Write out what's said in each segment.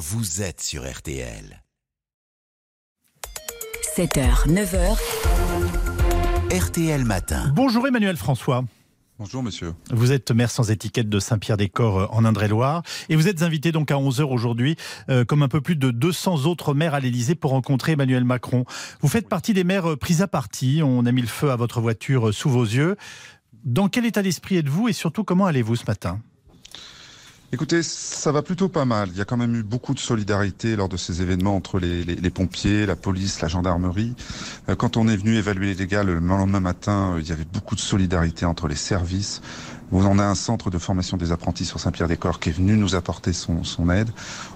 vous êtes sur RTL. 7h, 9h. RTL Matin. Bonjour Emmanuel François. Bonjour monsieur. Vous êtes maire sans étiquette de Saint-Pierre-des-Corps euh, en Indre-et-Loire et vous êtes invité donc à 11h aujourd'hui euh, comme un peu plus de 200 autres maires à l'Elysée pour rencontrer Emmanuel Macron. Vous faites partie des maires euh, pris à partie, on a mis le feu à votre voiture sous vos yeux. Dans quel état d'esprit êtes-vous et surtout comment allez-vous ce matin? Écoutez, ça va plutôt pas mal. Il y a quand même eu beaucoup de solidarité lors de ces événements entre les, les, les pompiers, la police, la gendarmerie. Euh, quand on est venu évaluer les dégâts le lendemain matin, euh, il y avait beaucoup de solidarité entre les services. On a un centre de formation des apprentis sur Saint-Pierre-des-Corps qui est venu nous apporter son, aide.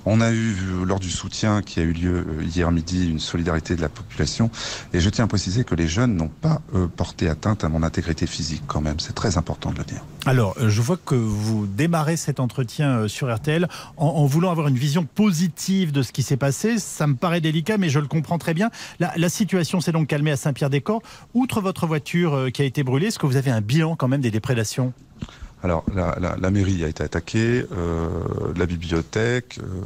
On a eu, lors du soutien qui a eu lieu euh, hier midi, une solidarité de la population. Et je tiens à préciser que les jeunes n'ont pas euh, porté atteinte à mon intégrité physique quand même. C'est très important de le dire. Alors, je vois que vous démarrez cet entretien sur RTL en, en voulant avoir une vision positive de ce qui s'est passé. Ça me paraît délicat, mais je le comprends très bien. La, la situation s'est donc calmée à Saint-Pierre-des-Corps. Outre votre voiture qui a été brûlée, est-ce que vous avez un bilan quand même des déprédations? Alors, la, mairie a été attaquée, euh, la bibliothèque, euh,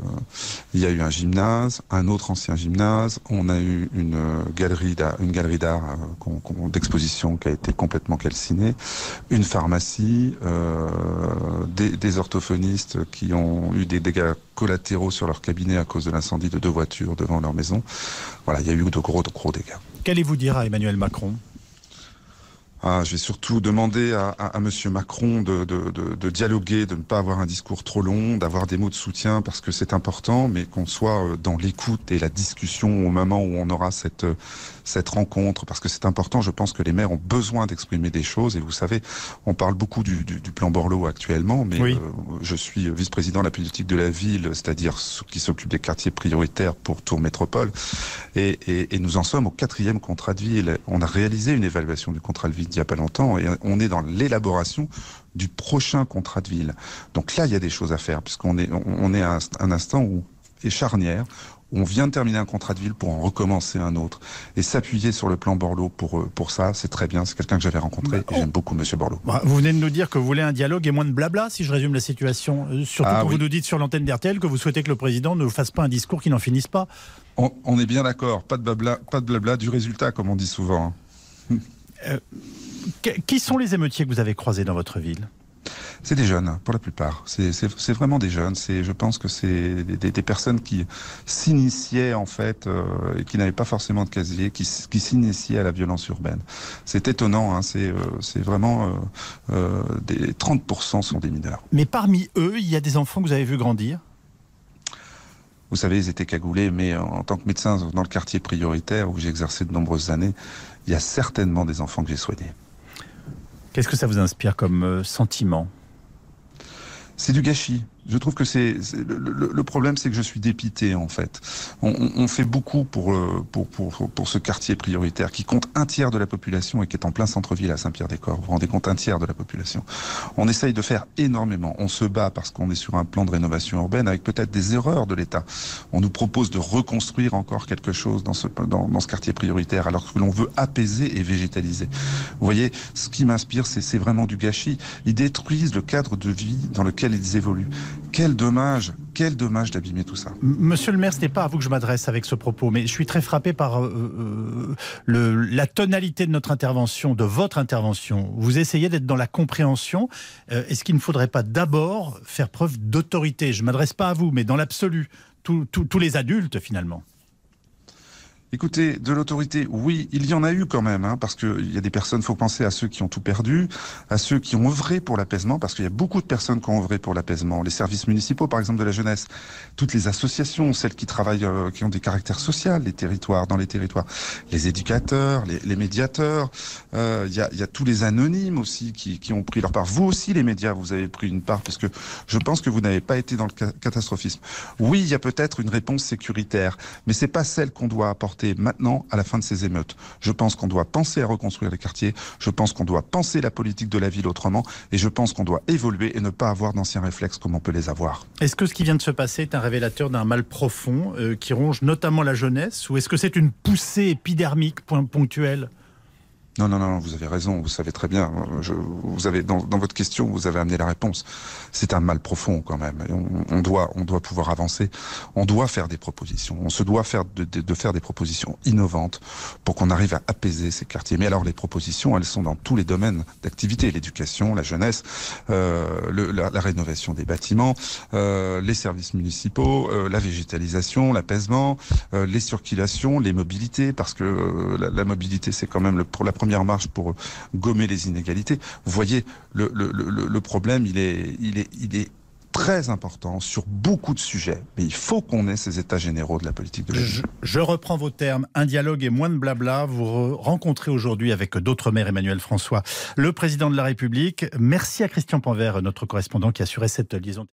il y a eu un gymnase, un autre ancien gymnase, on a eu une galerie d'art, une galerie euh, d'exposition qui a été complètement calcinée, une pharmacie, euh, des, des, orthophonistes qui ont eu des dégâts collatéraux sur leur cabinet à cause de l'incendie de deux voitures devant leur maison. Voilà, il y a eu de gros, de gros dégâts. Qu'allez-vous dire à Emmanuel Macron? Ah, je vais surtout demander à, à, à Monsieur Macron de, de, de, de, dialoguer, de ne pas avoir un discours trop long, d'avoir des mots de soutien parce que c'est important, mais qu'on soit euh, dans l'écoute et la discussion au moment où on aura cette cette rencontre parce que c'est important. Je pense que les maires ont besoin d'exprimer des choses et vous savez, on parle beaucoup du, du, du plan Borloo actuellement, mais oui. euh, je suis vice-président de la politique de la ville, c'est-à-dire qui s'occupent des quartiers prioritaires pour Tour Métropole, et, et, et nous en sommes au quatrième contrat de ville. On a réalisé une évaluation du contrat de ville il n'y a pas longtemps et on est dans l'élaboration du prochain contrat de ville. Donc là, il y a des choses à faire puisqu'on est, on est à un instant où est charnière. On vient de terminer un contrat de ville pour en recommencer un autre. Et s'appuyer sur le plan Borloo pour, pour ça, c'est très bien. C'est quelqu'un que j'avais rencontré bah, et j'aime beaucoup Monsieur Borloo. Bah, vous venez de nous dire que vous voulez un dialogue et moins de blabla, si je résume la situation. Euh, surtout ah, quand oui. vous nous dites sur l'antenne d'RTL que vous souhaitez que le président ne fasse pas un discours qui n'en finisse pas. On, on est bien d'accord. Pas de blabla, pas de blabla du résultat, comme on dit souvent. Euh, qui sont les émeutiers que vous avez croisés dans votre ville? C'est des jeunes, pour la plupart. C'est vraiment des jeunes. Je pense que c'est des, des, personnes qui s'initiaient, en fait, euh, et qui n'avaient pas forcément de casier, qui, qui s'initiaient à la violence urbaine. C'est étonnant, hein, c'est euh, vraiment... Euh, euh, des 30% sont des mineurs. Mais parmi eux, il y a des enfants que vous avez vu grandir? Vous savez, ils étaient cagoulés, mais en tant que médecin dans le quartier prioritaire où j'ai exercé de nombreuses années, il y a certainement des enfants que j'ai soignés. Qu'est-ce que ça vous inspire comme euh, sentiment? C'est du gâchis. Je trouve que c'est le, problème, c'est que je suis dépité en fait. On, fait beaucoup pour, pour, pour, pour ce quartier prioritaire qui compte un tiers de la population et qui est en plein centre-ville à Saint-Pierre-des-Corps. Vous vous rendez compte, un tiers de la population. On essaye de faire énormément. On se bat parce qu'on est sur un plan de rénovation urbaine avec peut-être des erreurs de l'État. On nous propose de reconstruire encore quelque chose dans ce, dans, dans ce quartier prioritaire alors que l'on veut apaiser et végétaliser. Vous voyez, ce qui m'inspire, c'est vraiment du gâchis. Ils détruisent le cadre de vie dans lequel ils évoluent. Quel dommage, quel dommage d'abîmer tout ça. Monsieur le maire, ce n'est pas à vous que je m'adresse avec ce propos, mais je suis très frappé par euh, euh, la tonalité de notre intervention, de votre intervention. Vous essayez d'être dans la compréhension. Euh, Est-ce qu'il ne faudrait pas d'abord faire preuve d'autorité? Je ne m'adresse pas à vous, mais dans l'absolu, tous les adultes finalement. Écoutez, de l'autorité, oui, il y en a eu quand même, hein, parce qu'il y a des personnes, faut penser à ceux qui ont tout perdu, à ceux qui ont œuvré pour l'apaisement, parce qu'il y a beaucoup de personnes qui ont œuvré pour l'apaisement. Les services municipaux, par exemple, de la jeunesse, toutes les associations, celles qui travaillent, euh, qui ont des caractères sociaux, les territoires, dans les territoires, les éducateurs, les, les médiateurs, euh, il y, a, y, a, tous les anonymes aussi qui, qui, ont pris leur part. Vous aussi, les médias, vous avez pris une part, parce que je pense que vous n'avez pas été dans le catastrophisme. Oui, il y a peut-être une réponse sécuritaire, mais c'est pas celle qu'on doit apporter maintenant à la fin de ces émeutes. Je pense qu'on doit penser à reconstruire les quartiers, je pense qu'on doit penser la politique de la ville autrement, et je pense qu'on doit évoluer et ne pas avoir d'anciens réflexes comme on peut les avoir. Est-ce que ce qui vient de se passer est un révélateur d'un mal profond euh, qui ronge notamment la jeunesse, ou est-ce que c'est une poussée épidermique ponctuelle? Non, non, non, vous avez raison, vous savez très bien. Je, vous avez dans, dans, votre question, vous avez amené la réponse. C'est un mal profond quand même. On, on, doit, on doit pouvoir avancer. On doit faire des propositions. On se doit faire de, de, de faire des propositions innovantes pour qu'on arrive à apaiser ces quartiers. Mais alors les propositions, elles sont dans tous les domaines d'activité l'éducation, la jeunesse, euh, le, la, la, rénovation des bâtiments, euh, les services municipaux, euh, la végétalisation, l'apaisement, euh, les circulations, les mobilités, parce que euh, la, la, mobilité c'est quand même le, pour la première première marche pour gommer les inégalités. Vous voyez, le, le, le, le problème, il est, il, est, il est très important sur beaucoup de sujets. Mais il faut qu'on ait ces états généraux de la politique de je, je, reprends vos termes. Un dialogue et moins de blabla. Vous rencontrez aujourd'hui avec d'autres maires, Emmanuel François, le président de la République. Merci à Christian Panvert, notre correspondant qui a assuré cette liaison.